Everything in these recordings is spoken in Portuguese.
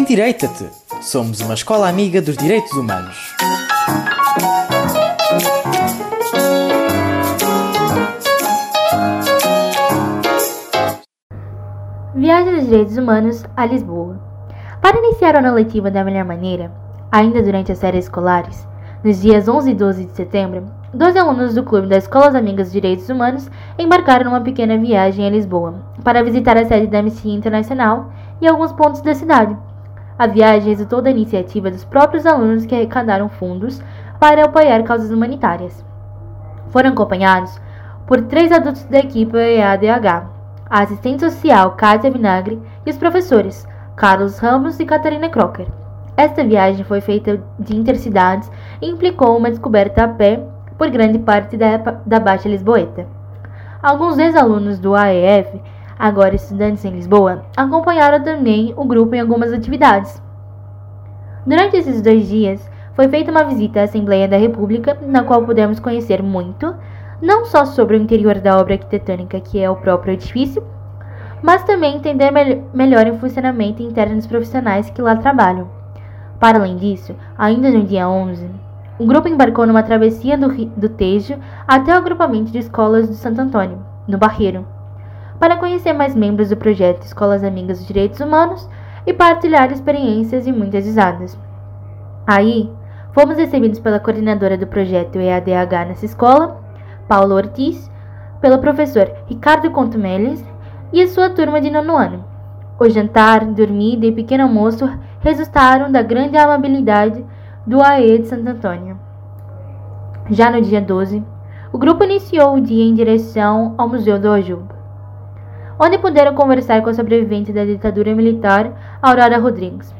Endireita-te! Somos uma escola amiga dos direitos humanos. Viagem dos Direitos Humanos a Lisboa. Para iniciar a ano letiva da melhor maneira, ainda durante as férias escolares, nos dias 11 e 12 de setembro, dois alunos do Clube das Escolas Amigas dos Direitos Humanos embarcaram numa pequena viagem a Lisboa para visitar a sede da Anistia Internacional e alguns pontos da cidade. A viagem resultou da iniciativa dos próprios alunos que arrecadaram fundos para apoiar causas humanitárias. Foram acompanhados por três adultos da equipe EADH, a assistente social Kátia Vinagre e os professores Carlos Ramos e Catarina Crocker. Esta viagem foi feita de intercidades e implicou uma descoberta a pé por grande parte da, da Baixa Lisboeta. Alguns ex-alunos do AEF agora estudantes em Lisboa, acompanharam também o grupo em algumas atividades. Durante esses dois dias, foi feita uma visita à Assembleia da República, na qual pudemos conhecer muito, não só sobre o interior da obra arquitetônica que é o próprio edifício, mas também entender me melhor o funcionamento interno dos profissionais que lá trabalham. Para além disso, ainda no dia 11, o grupo embarcou numa travessia do, do Tejo até o agrupamento de escolas do Santo Antônio, no Barreiro, para conhecer mais membros do projeto Escolas Amigas dos Direitos Humanos e partilhar experiências e muitas risadas. Aí, fomos recebidos pela coordenadora do projeto EADH nessa escola, Paulo Ortiz, pelo professor Ricardo Contumelles e a sua turma de nono ano. O jantar, dormida e pequeno almoço resultaram da grande amabilidade do AE de Santo Antônio. Já no dia 12, o grupo iniciou o dia em direção ao Museu do Ajuba onde puderam conversar com a sobrevivente da ditadura militar, Aurora Rodrigues.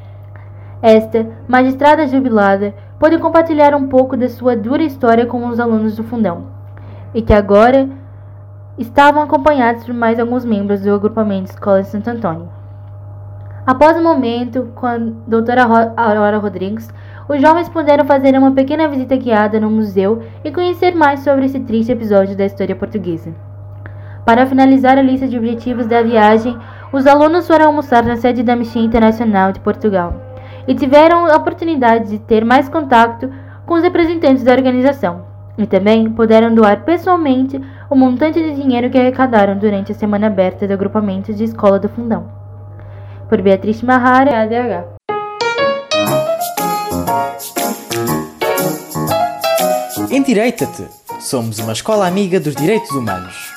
Esta, magistrada jubilada, pôde compartilhar um pouco da sua dura história com os alunos do fundão, e que agora estavam acompanhados por mais alguns membros do agrupamento Escola de Santo Antônio. Após o momento com a doutora Aurora Rodrigues, os jovens puderam fazer uma pequena visita guiada no museu e conhecer mais sobre esse triste episódio da história portuguesa. Para finalizar a lista de objetivos da viagem, os alunos foram almoçar na sede da Anistia Internacional de Portugal e tiveram a oportunidade de ter mais contato com os representantes da organização. E também puderam doar pessoalmente o montante de dinheiro que arrecadaram durante a semana aberta do agrupamento de escola do Fundão. Por Beatriz Mahara, ADH. Endireita-te! Somos uma escola amiga dos direitos humanos.